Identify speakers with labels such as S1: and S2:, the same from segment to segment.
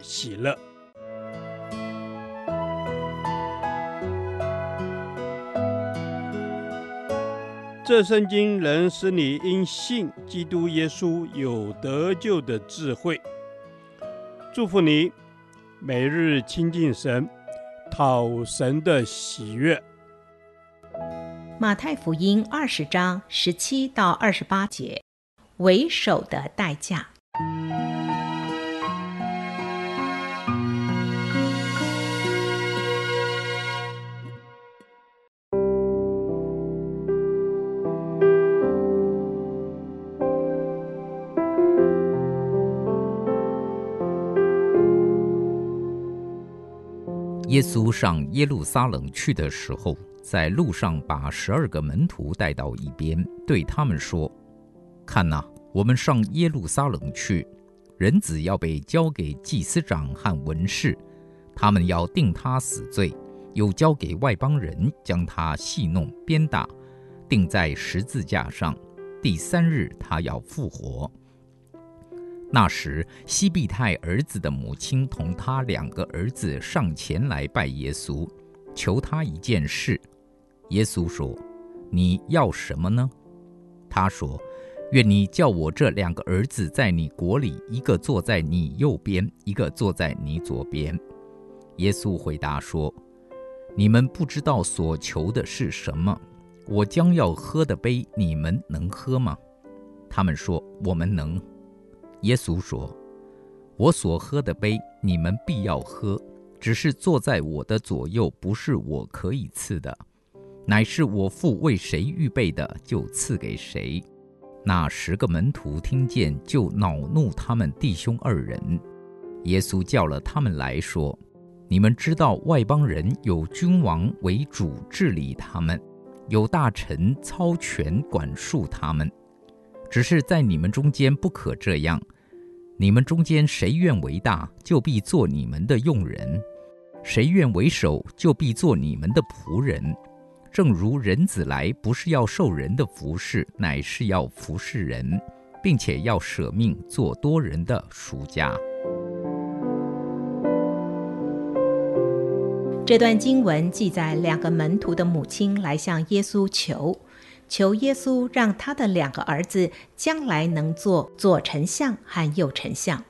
S1: 喜乐。这圣经能使你因信基督耶稣有得救的智慧。祝福你，每日亲近神，讨神的喜悦。
S2: 马太福音二十章十七到二十八节，为首的代价。
S3: 耶稣上耶路撒冷去的时候，在路上把十二个门徒带到一边，对他们说：“看哪，我们上耶路撒冷去，人子要被交给祭司长和文士，他们要定他死罪，又交给外邦人将他戏弄、鞭打，钉在十字架上。第三日，他要复活。”那时，西庇太儿子的母亲同他两个儿子上前来拜耶稣，求他一件事。耶稣说：“你要什么呢？”他说：“愿你叫我这两个儿子在你国里，一个坐在你右边，一个坐在你左边。”耶稣回答说：“你们不知道所求的是什么。我将要喝的杯，你们能喝吗？”他们说：“我们能。”耶稣说：“我所喝的杯，你们必要喝；只是坐在我的左右，不是我可以赐的，乃是我父为谁预备的，就赐给谁。”那十个门徒听见，就恼怒他们弟兄二人。耶稣叫了他们来说：“你们知道，外邦人有君王为主治理他们，有大臣操权管束他们，只是在你们中间不可这样。”你们中间谁愿为大，就必做你们的用人；谁愿为首，就必做你们的仆人。正如人子来，不是要受人的服侍，乃是要服侍人，并且要舍命做多人的赎价。
S2: 这段经文记载两个门徒的母亲来向耶稣求。求耶稣让他的两个儿子将来能做左丞相和右丞相。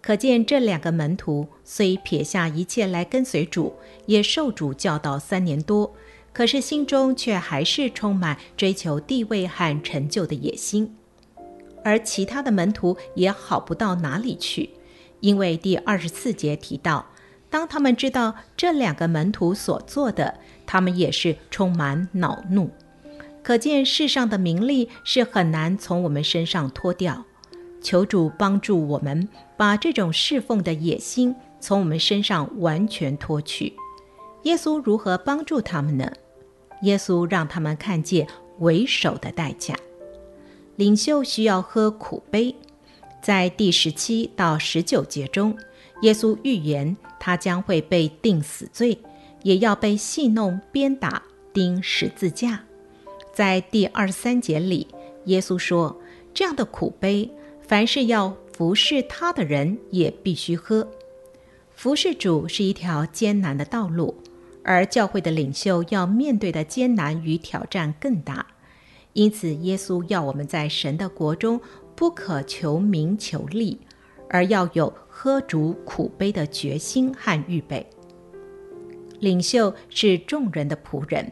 S2: 可见这两个门徒虽撇下一切来跟随主，也受主教导三年多，可是心中却还是充满追求地位和成就的野心。而其他的门徒也好不到哪里去，因为第二十四节提到，当他们知道这两个门徒所做的，他们也是充满恼怒。可见世上的名利是很难从我们身上脱掉，求主帮助我们把这种侍奉的野心从我们身上完全脱去。耶稣如何帮助他们呢？耶稣让他们看见为首的代价。领袖需要喝苦杯，在第十七到十九节中，耶稣预言他将会被定死罪，也要被戏弄、鞭打、钉十字架。在第二十三节里，耶稣说：“这样的苦杯，凡是要服侍他的人也必须喝。服侍主是一条艰难的道路，而教会的领袖要面对的艰难与挑战更大。因此，耶稣要我们在神的国中不可求名求利，而要有喝主苦杯的决心和预备。领袖是众人的仆人。”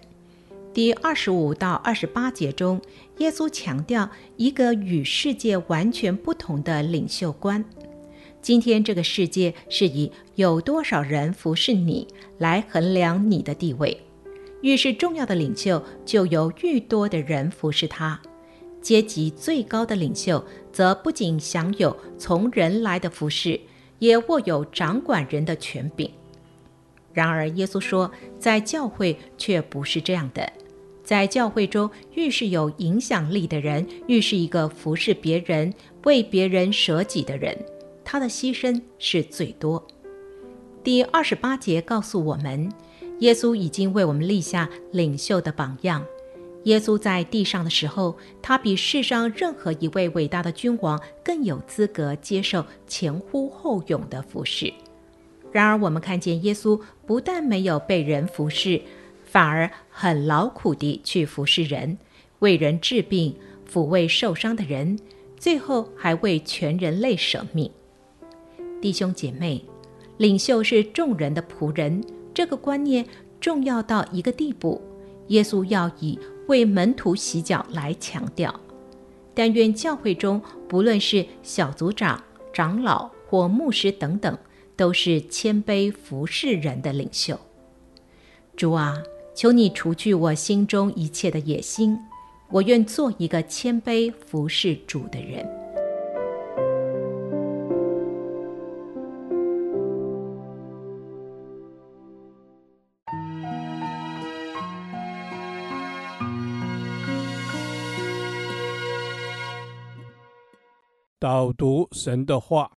S2: 第二十五到二十八节中，耶稣强调一个与世界完全不同的领袖观。今天这个世界是以有多少人服侍你来衡量你的地位，越是重要的领袖，就有愈多的人服侍他。阶级最高的领袖，则不仅享有从人来的服侍，也握有掌管人的权柄。然而，耶稣说，在教会却不是这样的。在教会中，越是有影响力的人，越是一个服侍别人、为别人舍己的人，他的牺牲是最多。第二十八节告诉我们，耶稣已经为我们立下领袖的榜样。耶稣在地上的时候，他比世上任何一位伟大的君王更有资格接受前呼后拥的服侍。然而，我们看见耶稣不但没有被人服侍，反而很劳苦地去服侍人，为人治病，抚慰受伤的人，最后还为全人类舍命。弟兄姐妹，领袖是众人的仆人，这个观念重要到一个地步，耶稣要以为门徒洗脚来强调。但愿教会中，不论是小组长、长老或牧师等等，都是谦卑服侍人的领袖。主啊，求你除去我心中一切的野心，我愿做一个谦卑服侍主的人。
S1: 导读神的话。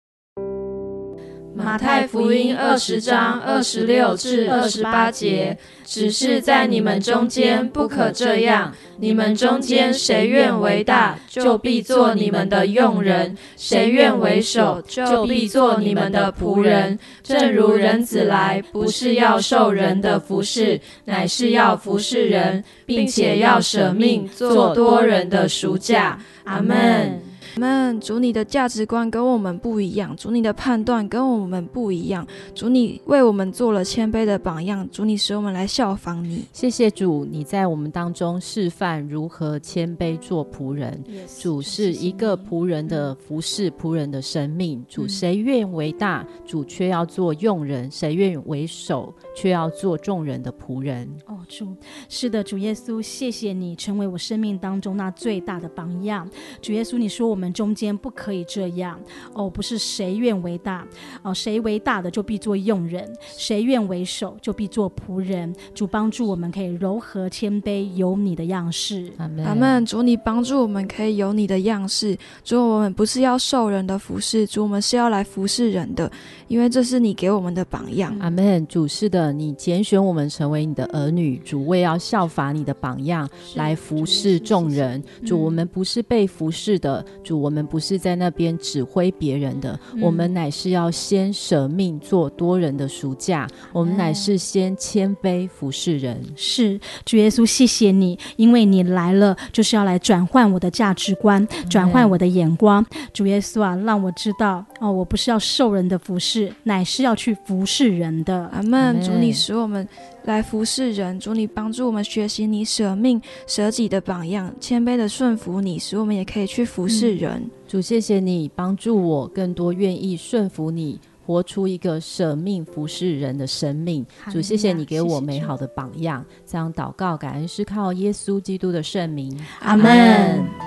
S4: 马太福音二十章二十六至二十八节，只是在你们中间不可这样。你们中间谁愿为大，就必做你们的用人；谁愿为首，就必做你们的仆人。正如人子来，不是要受人的服侍，乃是要服侍人，并且要舍命做多人的赎价。阿门。
S5: 们主，你的价值观跟我们不一样，主你的判断跟我们不一样，主你为我们做了谦卑的榜样，主你使我们来效仿你。
S6: 谢谢主，你在我们当中示范如何谦卑做仆人。Yes, 主是一个仆人的服侍，仆人的生命。主谁愿为大，主却要做用人；谁愿为首，却要做众人的仆人。
S7: 哦，主是的，主耶稣，谢谢你成为我生命当中那最大的榜样。主耶稣，你说我们。中间不可以这样哦，不是谁愿为大哦，谁为大的就必做用人，谁愿为首就必做仆人。主帮助我们可以柔和谦卑，有你的样式。
S5: 阿门。阿门。主你帮助我们可以有你的样式。主我们不是要受人的服侍，主我们是要来服侍人的，因为这是你给我们的榜样。
S6: 阿门。主是的，你拣选我们成为你的儿女，主为要效法你的榜样来服侍众人。主我们不是被服侍的，主。我们不是在那边指挥别人的，嗯、我们乃是要先舍命做多人的赎价。我们乃是先谦卑服侍人。
S7: 是主耶稣，谢谢你，因为你来了，就是要来转换我的价值观，转换我的眼光。主耶稣啊，让我知道哦，我不是要受人的服侍，乃是要去服侍人的。
S5: 阿门。主，你使我们。来服侍人，主你帮助我们学习你舍命舍己的榜样，谦卑的顺服你，使我们也可以去服侍人。
S6: 嗯、主谢谢你帮助我更多愿意顺服你，活出一个舍命服侍人的生命。主谢谢你给我美好的榜样。这样祷告感恩是靠耶稣基督的圣名。
S7: 阿门。